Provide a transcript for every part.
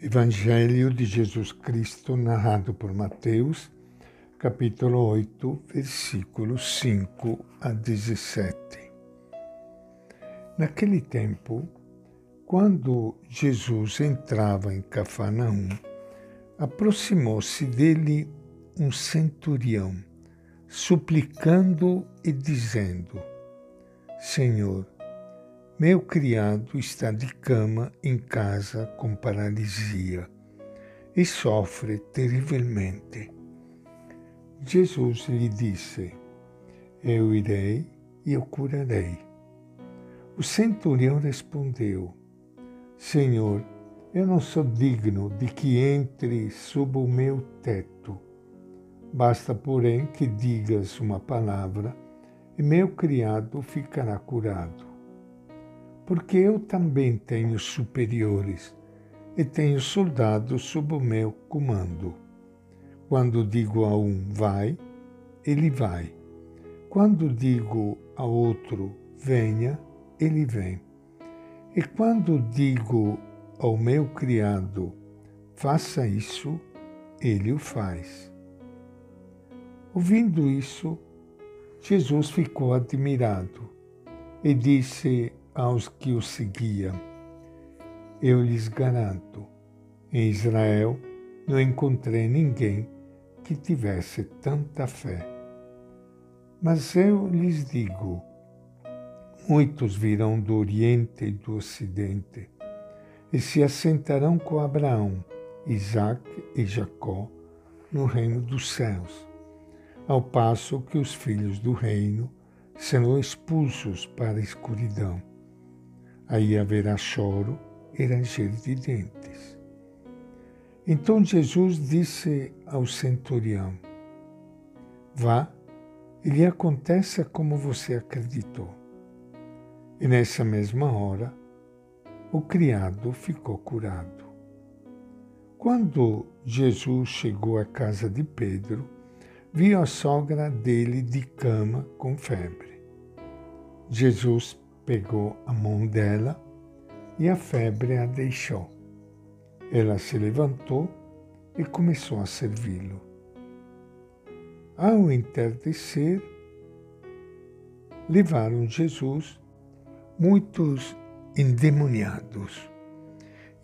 Evangelho de Jesus Cristo narrado por Mateus, capítulo 8, versículos 5 a 17. Naquele tempo, quando Jesus entrava em Cafarnaum, aproximou-se dele um centurião, suplicando e dizendo: Senhor, meu criado está de cama em casa com paralisia e sofre terrivelmente. Jesus lhe disse: Eu irei e o curarei. O centurião respondeu: Senhor, eu não sou digno de que entre sob o meu teto. Basta, porém, que digas uma palavra e meu criado ficará curado porque eu também tenho superiores e tenho soldados sob o meu comando. Quando digo a um vai, ele vai. Quando digo a outro venha, ele vem. E quando digo ao meu criado faça isso, ele o faz. Ouvindo isso, Jesus ficou admirado e disse aos que o seguiam. Eu lhes garanto, em Israel não encontrei ninguém que tivesse tanta fé. Mas eu lhes digo, muitos virão do Oriente e do Ocidente e se assentarão com Abraão, Isaac e Jacó no reino dos céus, ao passo que os filhos do reino serão expulsos para a escuridão. Aí haverá choro e ranger de dentes. Então Jesus disse ao centurião: Vá e lhe aconteça como você acreditou. E nessa mesma hora, o criado ficou curado. Quando Jesus chegou à casa de Pedro, viu a sogra dele de cama com febre. Jesus pegou a mão dela e a febre a deixou. Ela se levantou e começou a servi-lo. Ao entardecer, levaram Jesus muitos endemoniados.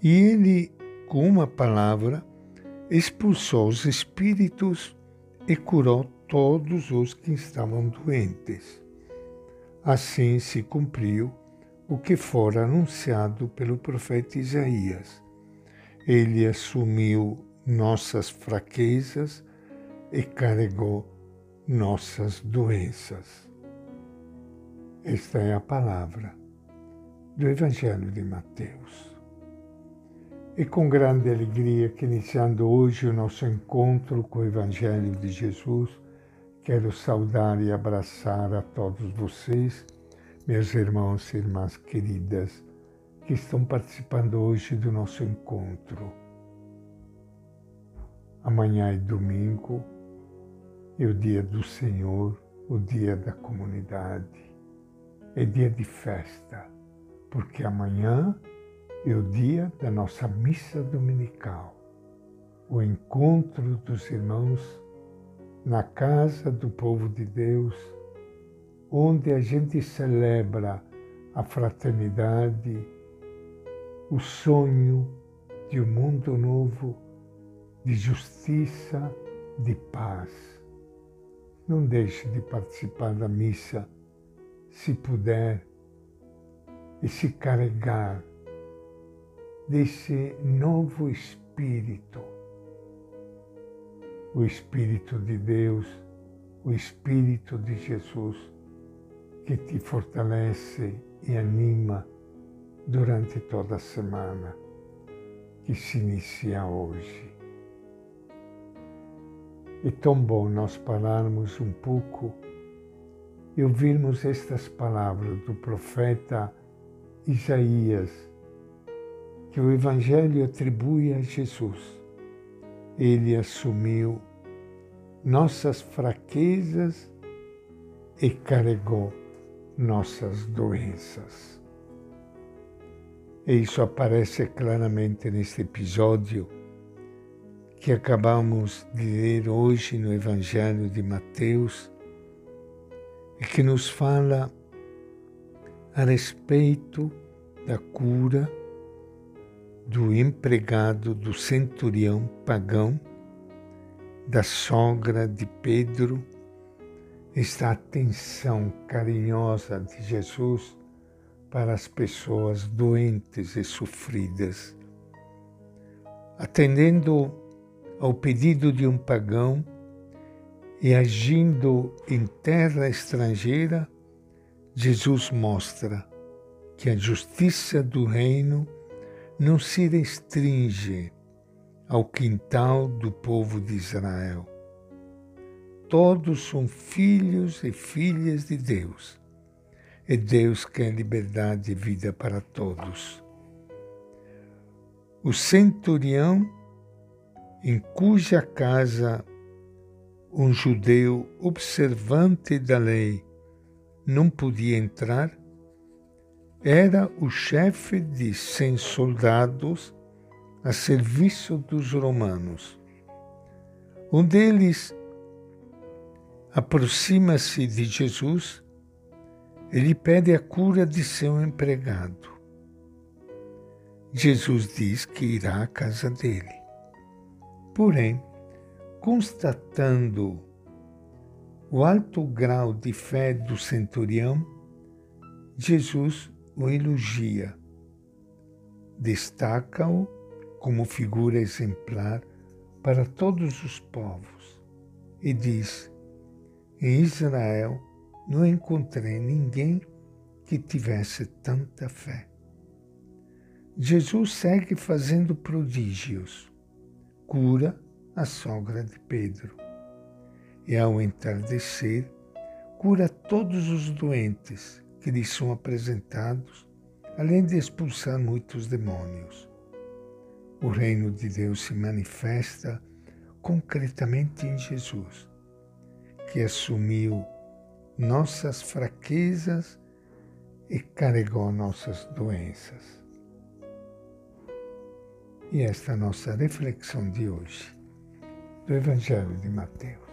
E ele, com uma palavra, expulsou os espíritos e curou todos os que estavam doentes. Assim se cumpriu o que fora anunciado pelo profeta Isaías. Ele assumiu nossas fraquezas e carregou nossas doenças. Esta é a palavra do Evangelho de Mateus. E com grande alegria que iniciando hoje o nosso encontro com o Evangelho de Jesus, Quero saudar e abraçar a todos vocês, meus irmãos e irmãs queridas, que estão participando hoje do nosso encontro. Amanhã é domingo, é o dia do Senhor, o dia da comunidade. É dia de festa, porque amanhã é o dia da nossa missa dominical, o encontro dos irmãos na casa do povo de Deus, onde a gente celebra a fraternidade, o sonho de um mundo novo, de justiça, de paz. Não deixe de participar da missa, se puder, e se carregar desse novo espírito o Espírito de Deus, o Espírito de Jesus, que te fortalece e anima durante toda a semana que se inicia hoje. É tão bom nós pararmos um pouco e ouvirmos estas palavras do profeta Isaías, que o Evangelho atribui a Jesus ele assumiu nossas fraquezas e carregou nossas doenças. E isso aparece claramente neste episódio que acabamos de ler hoje no Evangelho de Mateus e que nos fala a respeito da cura do empregado do centurião pagão, da sogra de Pedro, esta atenção carinhosa de Jesus para as pessoas doentes e sofridas, atendendo ao pedido de um pagão e agindo em terra estrangeira, Jesus mostra que a justiça do reino não se restringe ao quintal do povo de Israel. Todos são filhos e filhas de Deus, e Deus quer liberdade e vida para todos. O centurião, em cuja casa um judeu observante da lei não podia entrar, era o chefe de cem soldados a serviço dos romanos. Um deles aproxima-se de Jesus e lhe pede a cura de seu empregado. Jesus diz que irá à casa dele. Porém, constatando o alto grau de fé do centurião, Jesus o elogia, destaca-o como figura exemplar para todos os povos. E diz: Em Israel não encontrei ninguém que tivesse tanta fé. Jesus segue fazendo prodígios, cura a sogra de Pedro. E, ao entardecer, cura todos os doentes que lhe são apresentados, além de expulsar muitos demônios. O reino de Deus se manifesta concretamente em Jesus, que assumiu nossas fraquezas e carregou nossas doenças. E esta é a nossa reflexão de hoje, do Evangelho de Mateus.